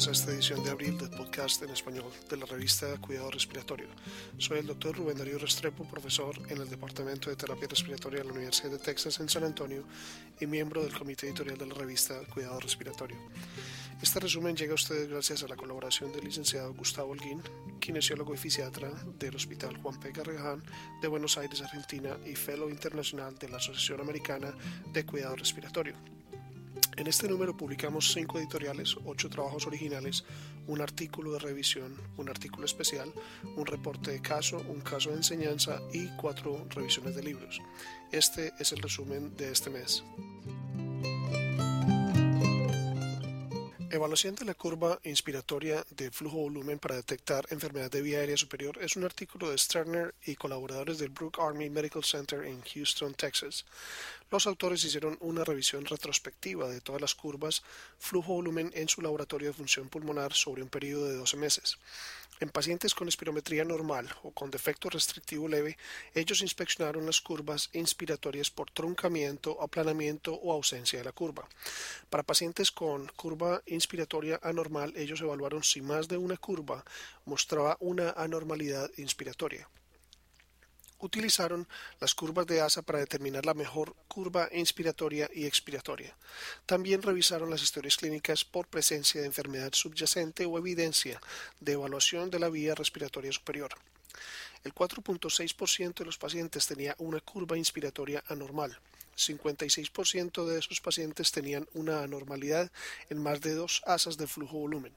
bienvenidos a esta edición de abril del podcast en español de la revista Cuidado Respiratorio. Soy el doctor Rubén Darío Restrepo, profesor en el Departamento de Terapia Respiratoria de la Universidad de Texas en San Antonio y miembro del comité editorial de la revista Cuidado Respiratorio. Este resumen llega a ustedes gracias a la colaboración del licenciado Gustavo Holguín, kinesiólogo y fisiatra del Hospital Juan P. Garrahan de Buenos Aires, Argentina y fellow internacional de la Asociación Americana de Cuidado Respiratorio. En este número publicamos cinco editoriales, ocho trabajos originales, un artículo de revisión, un artículo especial, un reporte de caso, un caso de enseñanza y cuatro revisiones de libros. Este es el resumen de este mes. Evaluación de la curva inspiratoria de flujo-volumen para detectar enfermedad de vía aérea superior es un artículo de Sterner y colaboradores del Brook Army Medical Center en Houston, Texas. Los autores hicieron una revisión retrospectiva de todas las curvas flujo-volumen en su laboratorio de función pulmonar sobre un periodo de 12 meses. En pacientes con espirometría normal o con defecto restrictivo leve, ellos inspeccionaron las curvas inspiratorias por truncamiento, aplanamiento o ausencia de la curva. Para pacientes con curva inspiratoria anormal, ellos evaluaron si más de una curva mostraba una anormalidad inspiratoria utilizaron las curvas de ASA para determinar la mejor curva inspiratoria y expiratoria. También revisaron las historias clínicas por presencia de enfermedad subyacente o evidencia de evaluación de la vía respiratoria superior. El 4.6% de los pacientes tenía una curva inspiratoria anormal. 56% de esos pacientes tenían una anormalidad en más de dos asas de flujo volumen.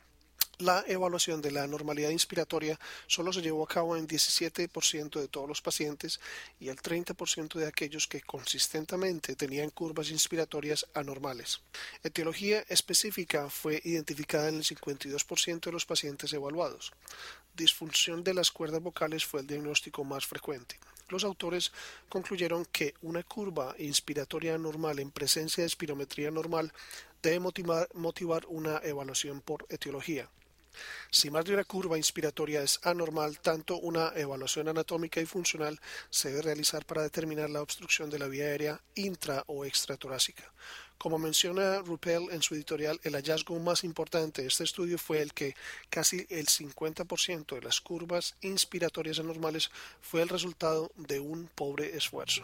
La evaluación de la normalidad inspiratoria solo se llevó a cabo en 17% de todos los pacientes y el 30% de aquellos que consistentemente tenían curvas inspiratorias anormales. Etiología específica fue identificada en el 52% de los pacientes evaluados. Disfunción de las cuerdas vocales fue el diagnóstico más frecuente. Los autores concluyeron que una curva inspiratoria normal en presencia de espirometría normal debe motivar, motivar una evaluación por etiología. Si más de una curva inspiratoria es anormal, tanto una evaluación anatómica y funcional se debe realizar para determinar la obstrucción de la vía aérea intra o extratorácica. Como menciona Ruppel en su editorial, el hallazgo más importante de este estudio fue el que casi el 50% de las curvas inspiratorias anormales fue el resultado de un pobre esfuerzo.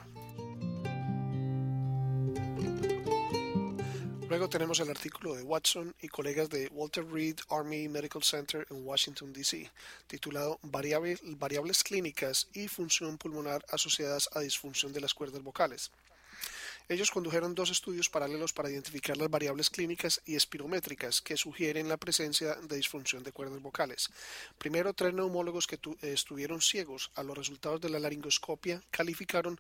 Luego tenemos el artículo de Watson y colegas de Walter Reed Army Medical Center en Washington, D.C., titulado Variables clínicas y función pulmonar asociadas a disfunción de las cuerdas vocales. Ellos condujeron dos estudios paralelos para identificar las variables clínicas y espirométricas que sugieren la presencia de disfunción de cuerdas vocales. Primero, tres neumólogos que estuvieron ciegos a los resultados de la laringoscopia calificaron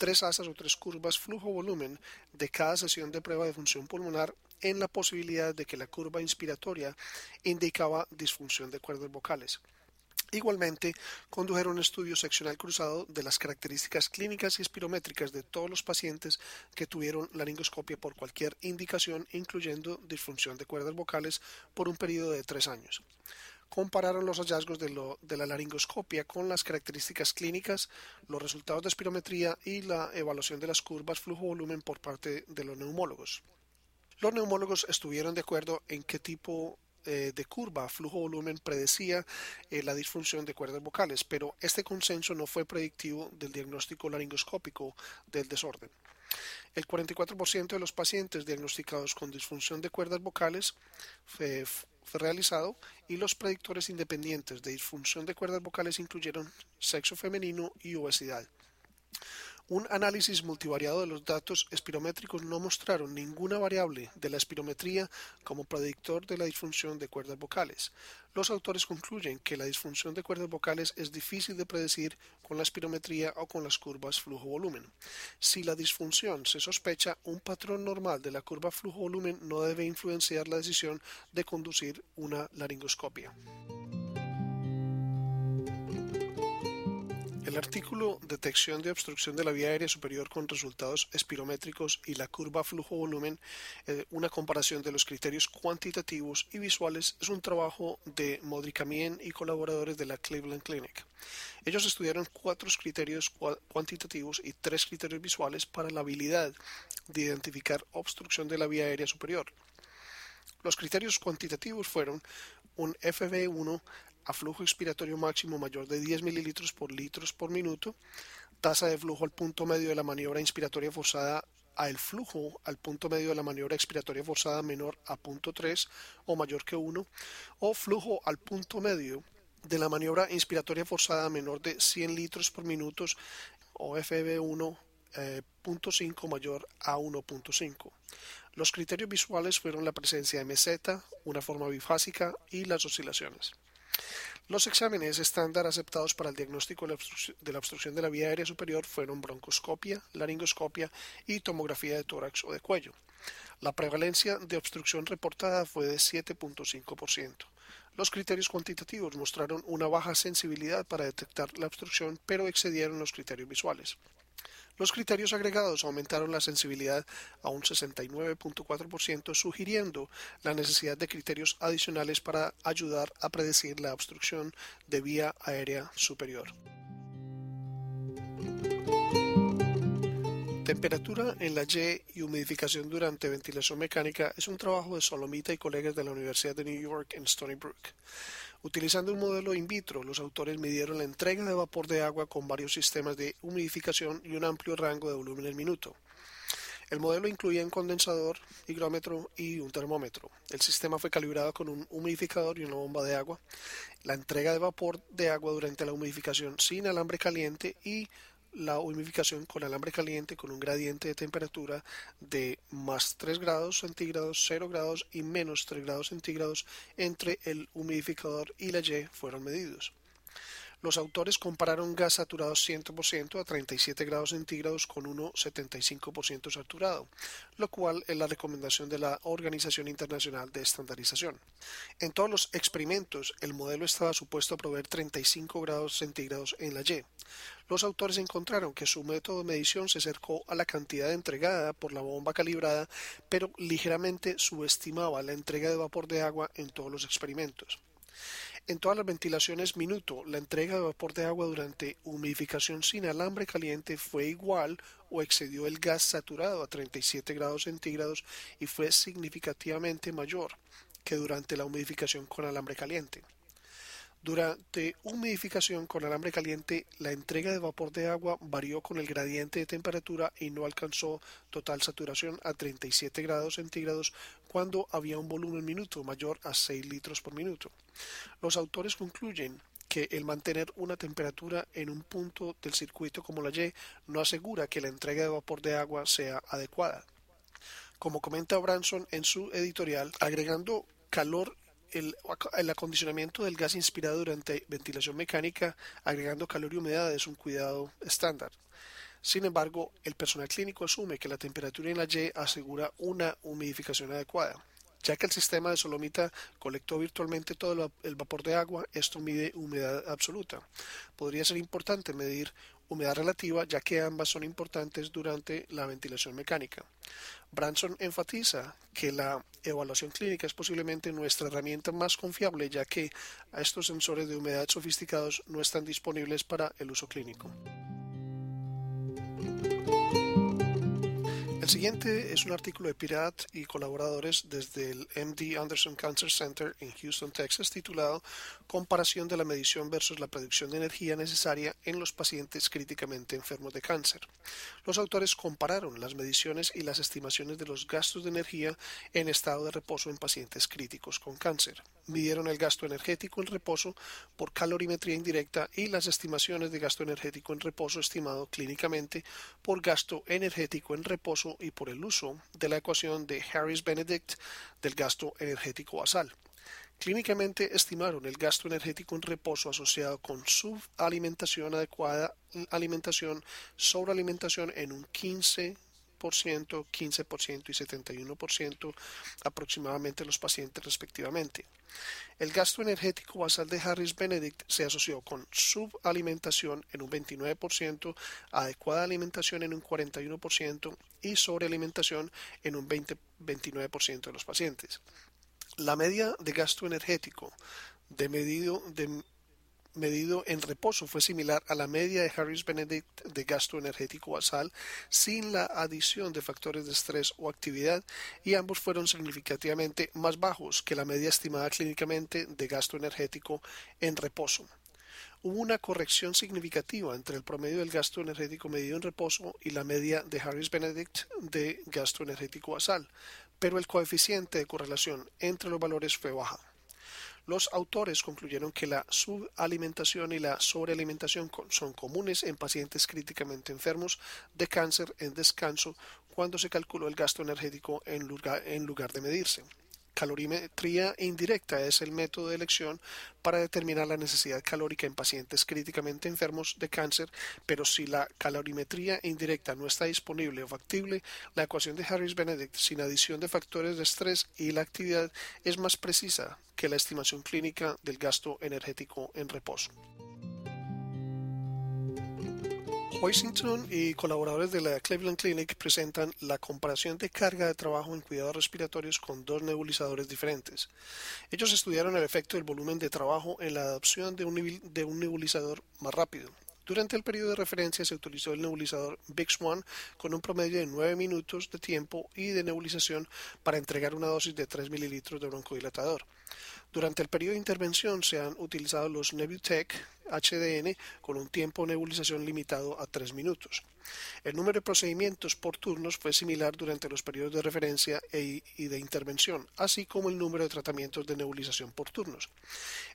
tres asas o tres curvas flujo-volumen de cada sesión de prueba de función pulmonar en la posibilidad de que la curva inspiratoria indicaba disfunción de cuerdas vocales. Igualmente, condujeron un estudio seccional cruzado de las características clínicas y espirométricas de todos los pacientes que tuvieron laringoscopia por cualquier indicación, incluyendo disfunción de cuerdas vocales, por un periodo de tres años compararon los hallazgos de, la laringoscopia con las características clínicas, los resultados de espirometría y la evaluación de las curvas flujo-volumen por parte de los neumólogos. Los neumólogos estuvieron de acuerdo en qué tipo eh, de curva flujo-volumen predecía eh, la disfunción de cuerdas vocales, pero este consenso no fue predictivo del diagnóstico laringoscópico del desorden. El 44% de los pacientes diagnosticados con disfunción de cuerdas vocales fue, realizado y los predictores independientes de disfunción de cuerdas vocales incluyeron sexo femenino y obesidad. Un análisis multivariado de los datos espirométricos no mostraron ninguna variable de la espirometría como predictor de la disfunción de cuerdas vocales. Los autores concluyen que la disfunción de cuerdas vocales es difícil de predecir con la espirometría o con las curvas flujo-volumen. Si la disfunción se sospecha, un patrón normal de la curva flujo-volumen no debe influenciar la decisión de conducir una laringoscopia. El artículo Detección de obstrucción de la vía aérea superior con resultados espirométricos y la curva flujo-volumen, eh, una comparación de los criterios cuantitativos y visuales, es un trabajo de Modricamien y colaboradores de la Cleveland Clinic. Ellos estudiaron cuatro criterios cuantitativos y tres criterios visuales para la habilidad de identificar obstrucción de la vía aérea superior. Los criterios cuantitativos fueron un FB1 a flujo expiratorio máximo mayor de 10 mililitros por litros por minuto, tasa de flujo al punto medio de la maniobra inspiratoria forzada a el flujo al punto medio de la maniobra expiratoria forzada menor a punto 3 o mayor que 1, o flujo al punto medio de la maniobra inspiratoria forzada menor de 100 litros por minuto o FB1 .5 mayor a 1.5. Los criterios visuales fueron la presencia de meseta, una forma bifásica y las oscilaciones. Los exámenes estándar aceptados para el diagnóstico de la obstrucción de la vía aérea superior fueron broncoscopia, laringoscopia y tomografía de tórax o de cuello. La prevalencia de obstrucción reportada fue de 7.5%. Los criterios cuantitativos mostraron una baja sensibilidad para detectar la obstrucción, pero excedieron los criterios visuales. Los criterios agregados aumentaron la sensibilidad a un 69.4%, sugiriendo la necesidad de criterios adicionales para ayudar a predecir la obstrucción de vía aérea superior. Temperatura en la Y y humidificación durante ventilación mecánica es un trabajo de Solomita y colegas de la Universidad de New York en Stony Brook. Utilizando un modelo in vitro, los autores midieron la entrega de vapor de agua con varios sistemas de humidificación y un amplio rango de volumen en minuto. El modelo incluía un condensador, higrómetro y un termómetro. El sistema fue calibrado con un humidificador y una bomba de agua. La entrega de vapor de agua durante la humidificación sin alambre caliente y la humidificación con alambre caliente con un gradiente de temperatura de más 3 grados centígrados, 0 grados y menos 3 grados centígrados entre el humidificador y la Y fueron medidos. Los autores compararon gas saturado 100% a 37 grados centígrados con uno 75% saturado, lo cual es la recomendación de la Organización Internacional de Estandarización. En todos los experimentos, el modelo estaba supuesto a proveer 35 grados centígrados en la Y. Los autores encontraron que su método de medición se acercó a la cantidad entregada por la bomba calibrada, pero ligeramente subestimaba la entrega de vapor de agua en todos los experimentos. En todas las ventilaciones minuto, la entrega de vapor de agua durante humidificación sin alambre caliente fue igual o excedió el gas saturado a 37 grados centígrados y fue significativamente mayor que durante la humidificación con alambre caliente. Durante humidificación con alambre caliente, la entrega de vapor de agua varió con el gradiente de temperatura y no alcanzó total saturación a 37 grados centígrados cuando había un volumen minuto mayor a 6 litros por minuto. Los autores concluyen que el mantener una temperatura en un punto del circuito como la Y no asegura que la entrega de vapor de agua sea adecuada. Como comenta Branson en su editorial, agregando calor el, acondicionamiento del gas inspirado durante ventilación mecánica agregando calor y humedad es un cuidado estándar. Sin embargo, el personal clínico asume que la temperatura en la Y asegura una humidificación adecuada. Ya que el sistema de Solomita colectó virtualmente todo el vapor de agua, esto mide humedad absoluta. Podría ser importante medir humedad relativa, ya que ambas son importantes durante la ventilación mecánica. Branson enfatiza que la evaluación clínica es posiblemente nuestra herramienta más confiable, ya que estos sensores de humedad sofisticados no están disponibles para el uso clínico. El siguiente es un artículo de Pirat y colaboradores desde el MD Anderson Cancer Center en Houston, Texas, titulado Comparación de la medición versus la producción de energía necesaria en los pacientes críticamente enfermos de cáncer. Los autores compararon las mediciones y las estimaciones de los gastos de energía en estado de reposo en pacientes críticos con cáncer. Midieron el gasto energético en reposo por calorimetría indirecta y las estimaciones de gasto energético en reposo estimado clínicamente por gasto energético en reposo y por el uso de la ecuación de Harris-Benedict del gasto energético basal. Clínicamente estimaron el gasto energético en reposo asociado con subalimentación adecuada, alimentación, sobrealimentación en un 15 15% y 71% aproximadamente los pacientes respectivamente. El gasto energético basal de Harris Benedict se asoció con subalimentación en un 29%, adecuada alimentación en un 41% y sobrealimentación en un 20, 29% de los pacientes. La media de gasto energético de medido de medido en reposo fue similar a la media de Harris Benedict de gasto energético basal sin la adición de factores de estrés o actividad y ambos fueron significativamente más bajos que la media estimada clínicamente de gasto energético en reposo. Hubo una corrección significativa entre el promedio del gasto energético medido en reposo y la media de Harris Benedict de gasto energético basal, pero el coeficiente de correlación entre los valores fue baja. Los autores concluyeron que la subalimentación y la sobrealimentación son comunes en pacientes críticamente enfermos de cáncer en descanso cuando se calculó el gasto energético en lugar, de medirse. Calorimetría indirecta es el método de elección para determinar la necesidad calórica en pacientes críticamente enfermos de cáncer, pero si la calorimetría indirecta no está disponible o factible, la ecuación de Harris-Benedict sin adición de factores de estrés y la actividad es más precisa que la estimación clínica del gasto energético en reposo. Washington y colaboradores de la Cleveland Clinic presentan la comparación de carga de trabajo en cuidados respiratorios con dos nebulizadores diferentes. Ellos estudiaron el efecto del volumen de trabajo en la adopción de un, nebulizador más rápido. Durante el periodo de referencia se utilizó el nebulizador Bix One con un promedio de 9 minutos de tiempo y de nebulización para entregar una dosis de 3 mililitros de broncodilatador. Durante el periodo de intervención se han utilizado los Nebutec HDN con un tiempo de nebulización limitado a 3 minutos. El número de procedimientos por turnos fue similar durante los periodos de referencia e, y de intervención, así como el número de tratamientos de nebulización por turnos.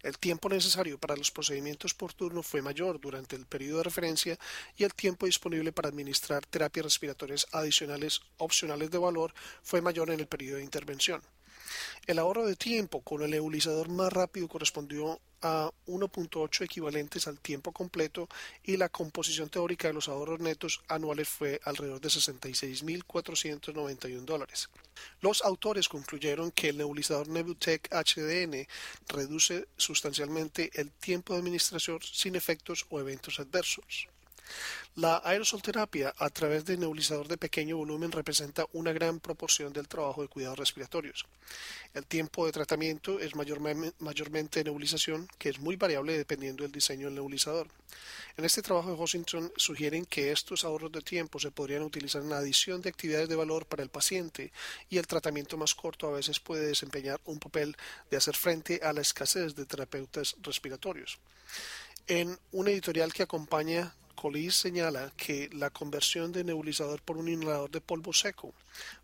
El tiempo necesario para los procedimientos por turno fue mayor durante el periodo de referencia y el tiempo disponible para administrar terapias respiratorias adicionales opcionales de valor fue mayor en el periodo de intervención. El ahorro de tiempo con el nebulizador más rápido correspondió a 1.8 equivalentes al tiempo completo y la composición teórica de los ahorros netos anuales fue alrededor de 66.491 dólares. Los autores concluyeron que el nebulizador Nebutec HDN reduce sustancialmente el tiempo de administración sin efectos o eventos adversos. La aerosolterapia a través de nebulizador de pequeño volumen representa una gran proporción del trabajo de cuidados respiratorios. El tiempo de tratamiento es mayormente nebulización, que es muy variable dependiendo del diseño del nebulizador. En este trabajo de Washington sugieren que estos ahorros de tiempo se podrían utilizar en adición de actividades de valor para el paciente y el tratamiento más corto a veces puede desempeñar un papel de hacer frente a la escasez de terapeutas respiratorios. En un editorial que acompaña Collis señala que la conversión de nebulizador por un inhalador de polvo seco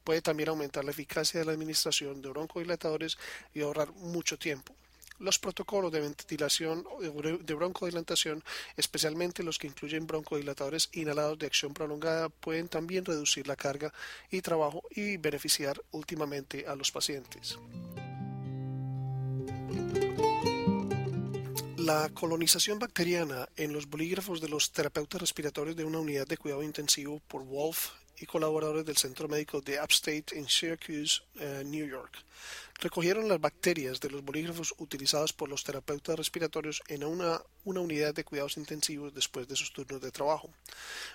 puede también aumentar la eficacia de la administración de broncodilatadores y ahorrar mucho tiempo. Los protocolos de ventilación de broncodilatación, especialmente los que incluyen broncodilatadores inhalados de acción prolongada, pueden también reducir la carga y trabajo y beneficiar últimamente a los pacientes. La colonización bacteriana en los bolígrafos de los terapeutas respiratorios de una unidad de cuidado intensivo por Wolf y colaboradores del Centro Médico de Upstate en Syracuse, eh, New York. Recogieron las bacterias de los bolígrafos utilizados por los terapeutas respiratorios en una, una unidad de cuidados intensivos después de sus turnos de trabajo.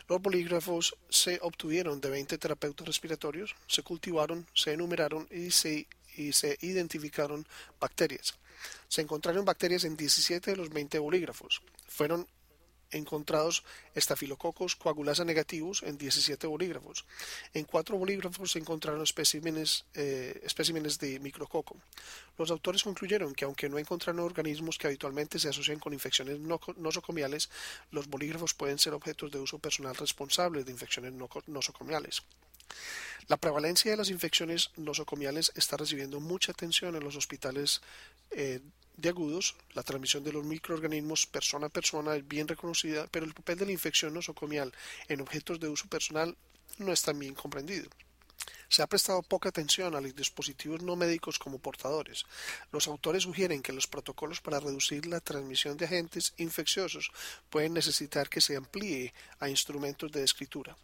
Los bolígrafos se obtuvieron de 20 terapeutas respiratorios, se cultivaron, se enumeraron y se, y se identificaron bacterias. Se encontraron bacterias en 17 de los 20 bolígrafos. Fueron encontrados estafilococos coagulasa negativos en 17 bolígrafos. En cuatro bolígrafos se encontraron especímenes, eh, especímenes de micrococo. Los autores concluyeron que aunque no encontraron organismos que habitualmente se asocian con infecciones nosocomiales, los bolígrafos pueden ser objetos de uso personal responsable de infecciones nosocomiales. La prevalencia de las infecciones nosocomiales está recibiendo mucha atención en los hospitales eh, de agudos. La transmisión de los microorganismos persona a persona es bien reconocida, pero el papel de la infección nosocomial en objetos de uso personal no es tan bien comprendido. Se ha prestado poca atención a los dispositivos no médicos como portadores. Los autores sugieren que los protocolos para reducir la transmisión de agentes infecciosos pueden necesitar que se amplíe a instrumentos de escritura.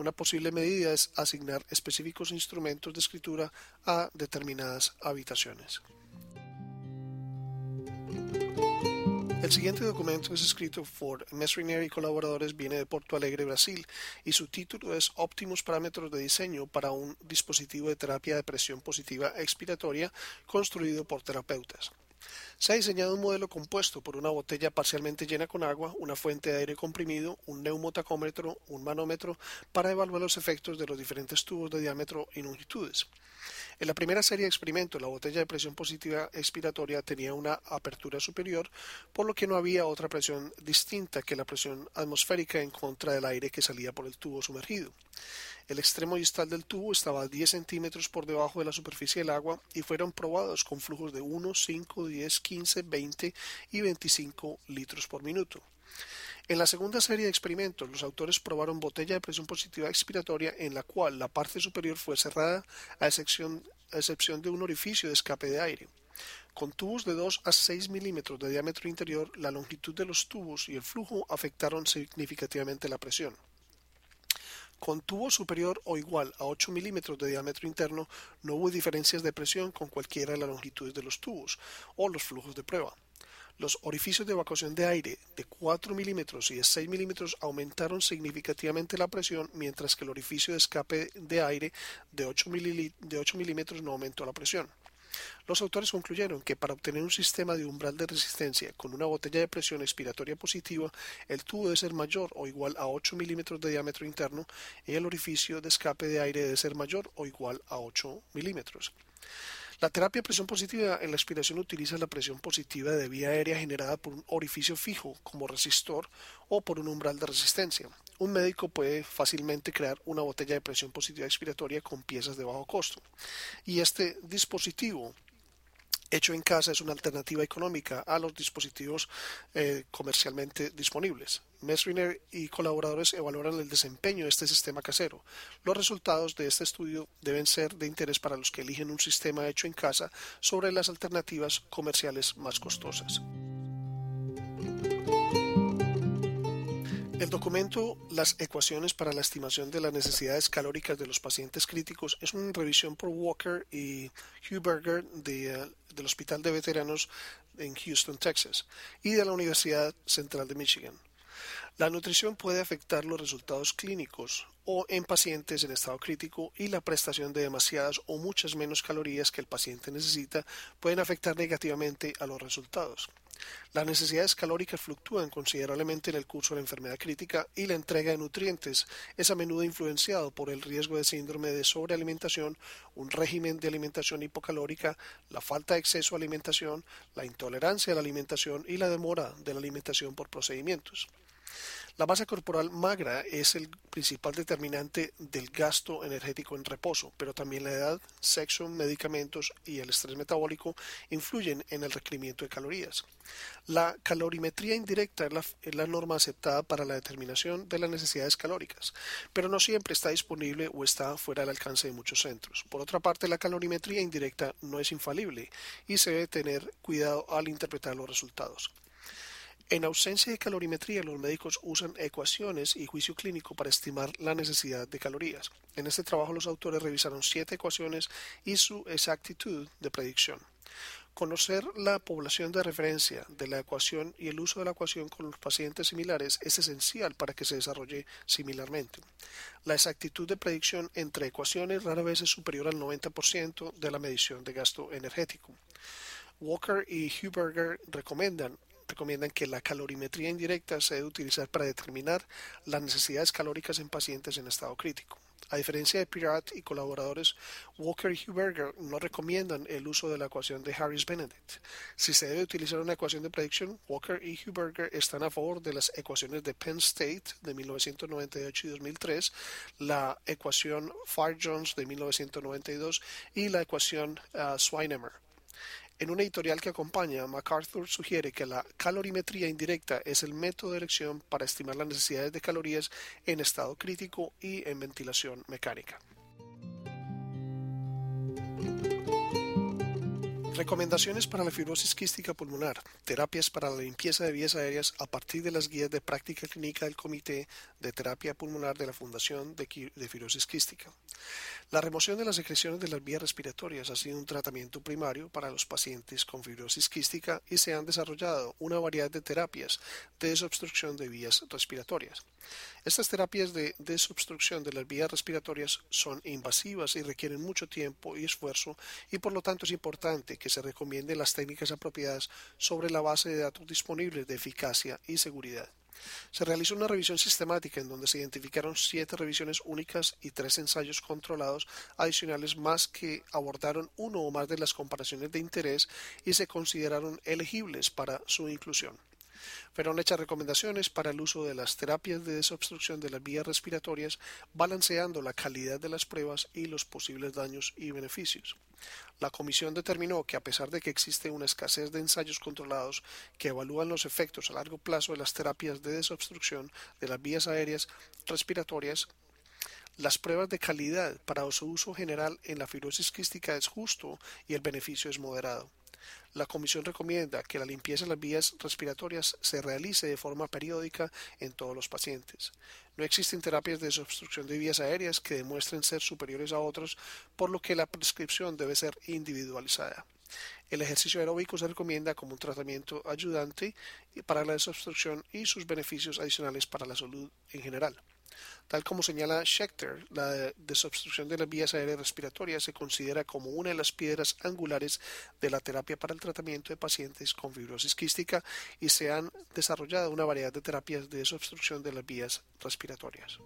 Una posible medida es asignar específicos instrumentos de escritura a determinadas habitaciones. El siguiente documento es escrito por Mesriner y colaboradores, viene de Porto Alegre, Brasil, y su título es Óptimos parámetros de diseño para un dispositivo de terapia de presión positiva expiratoria construido por terapeutas. Se ha diseñado un modelo compuesto por una botella parcialmente llena con agua, una fuente de aire comprimido, un neumotacómetro, un manómetro, para evaluar los efectos de los diferentes tubos de diámetro y longitudes. En la primera serie de experimentos, la botella de presión positiva expiratoria tenía una apertura superior, por lo que no había otra presión distinta que la presión atmosférica en contra del aire que salía por el tubo sumergido. El extremo distal del tubo estaba a 10 centímetros por debajo de la superficie del agua y fueron probados con flujos de 1, 5, 10, 15, 20 y 25 litros por minuto. En la segunda serie de experimentos, los autores probaron botella de presión positiva expiratoria en la cual la parte superior fue cerrada a excepción, de un orificio de escape de aire. Con tubos de 2 a 6 milímetros de diámetro interior, la longitud de los tubos y el flujo afectaron significativamente la presión. Con tubo superior o igual a 8 milímetros de diámetro interno, no hubo diferencias de presión con cualquiera de las longitudes de los tubos o los flujos de prueba. Los orificios de evacuación de aire de 4 milímetros y de 6 milímetros aumentaron significativamente la presión, mientras que el orificio de escape de aire de 8, de 8 milímetros no aumentó la presión. Los autores concluyeron que para obtener un sistema de umbral de resistencia con una botella de presión expiratoria positiva, el tubo debe ser mayor o igual a 8 milímetros de diámetro interno y el orificio de escape de aire debe ser mayor o igual a 8 milímetros. La terapia de presión positiva en la expiración utiliza la presión positiva de vía aérea generada por un orificio fijo como resistor o por un umbral de resistencia. Un médico puede fácilmente crear una botella de presión positiva expiratoria con piezas de bajo costo. Y este dispositivo hecho en casa es una alternativa económica a los dispositivos eh, comercialmente disponibles. Mesriner y colaboradores evaluaron el desempeño de este sistema casero. Los resultados de este estudio deben ser de interés para los que eligen un sistema hecho en casa sobre las alternativas comerciales más costosas. El documento Las ecuaciones para la estimación de las necesidades calóricas de los pacientes críticos es una revisión por Walker y Huberger eh, del Hospital de Veteranos en Houston, Texas, y de la Universidad Central de Michigan. La nutrición puede afectar los resultados clínicos o en pacientes en estado crítico y la prestación de demasiadas o muchas menos calorías que el paciente necesita pueden afectar negativamente a los resultados. Las necesidades calóricas fluctúan considerablemente en el curso de la enfermedad crítica y la entrega de nutrientes es a menudo influenciado por el riesgo de síndrome de sobrealimentación, un régimen de alimentación hipocalórica, la falta de exceso a alimentación, la intolerancia a la alimentación y la demora de la alimentación por procedimientos. La masa corporal magra es el principal determinante del gasto energético en reposo, pero también la edad, sexo, medicamentos y el estrés metabólico influyen en el requerimiento de calorías. La calorimetría indirecta es la, norma aceptada para la determinación de las necesidades calóricas, pero no siempre está disponible o está fuera del alcance de muchos centros. Por otra parte, la calorimetría indirecta no es infalible y se debe tener cuidado al interpretar los resultados. En ausencia de calorimetría, los médicos usan ecuaciones y juicio clínico para estimar la necesidad de calorías. En este trabajo los autores revisaron siete ecuaciones y su exactitud de predicción. Conocer la población de referencia de la ecuación y el uso de la ecuación con los pacientes similares es esencial para que se desarrolle similarmente. La exactitud de predicción entre ecuaciones rara vez es superior al 90% de la medición de gasto energético. Walker y Huberger recomiendan recomiendan que la calorimetría indirecta se debe utilizar para determinar las necesidades calóricas en pacientes en estado crítico. A diferencia de Pirat y colaboradores, Walker y Huberger no recomiendan el uso de la ecuación de Harris-Benedict. Si se debe utilizar una ecuación de predicción, Walker y Huberger están a favor de las ecuaciones de Penn State de 1998 y 2003, la ecuación Farr-Jones de 1992 y la ecuación uh. En un editorial que acompaña, MacArthur sugiere que la calorimetría indirecta es el método de elección para estimar las necesidades de calorías en estado crítico y en ventilación mecánica. Recomendaciones para la fibrosis quística pulmonar. Terapias para la limpieza de vías aéreas a partir de las guías de práctica clínica del Comité de Terapia Pulmonar de la Fundación de, Fibrosis Quística. La remoción de las secreciones de las vías respiratorias ha sido un tratamiento primario para los pacientes con fibrosis quística y se han desarrollado una variedad de terapias de desobstrucción de vías respiratorias. Estas terapias de desobstrucción de las vías respiratorias son invasivas y requieren mucho tiempo y esfuerzo y por lo tanto es importante que se recomienden las técnicas apropiadas sobre la base de datos disponibles de eficacia y seguridad. Se realizó una revisión sistemática en donde se identificaron siete revisiones únicas y tres ensayos controlados adicionales más que abordaron uno o más de las comparaciones de interés y se consideraron elegibles para su inclusión. Fueron hechas recomendaciones para el uso de las terapias de desobstrucción de las vías respiratorias, balanceando la calidad de las pruebas y los posibles daños y beneficios. La comisión determinó que a pesar de que existe una escasez de ensayos controlados que evalúan los efectos a largo plazo de las terapias de desobstrucción de las vías aéreas respiratorias, las pruebas de calidad para su uso general en la fibrosis quística es justo y el beneficio es moderado. La Comisión recomienda que la limpieza de las vías respiratorias se realice de forma periódica en todos los pacientes. No existen terapias de desobstrucción de vías aéreas que demuestren ser superiores a otros, por lo que la prescripción debe ser individualizada. El ejercicio aeróbico se recomienda como un tratamiento ayudante para la desobstrucción y sus beneficios adicionales para la salud en general. Tal como señala Schechter, la desobstrucción de las vías aéreas respiratorias se considera como una de las piedras angulares de la terapia para el tratamiento de pacientes con fibrosis quística y se han desarrollado una variedad de terapias de desobstrucción de las vías respiratorias.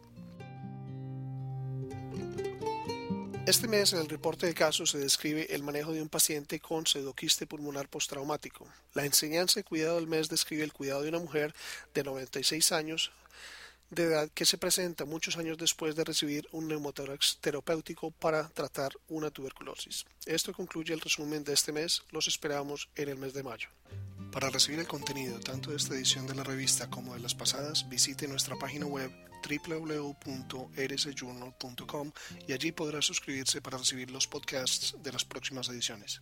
Este mes en el reporte de casos se describe el manejo de un paciente con pseudoquiste pulmonar postraumático. La enseñanza de cuidado del mes describe el cuidado de una mujer de 96 años de edad que se presenta muchos años después de recibir un neumotórax terapéutico para tratar una tuberculosis. Esto concluye el resumen de este mes. Los esperamos en el mes de mayo. Para recibir el contenido tanto de esta edición de la revista como de las pasadas, visite nuestra página web www.rsjournal.com y allí podrá suscribirse para recibir los podcasts de las próximas ediciones.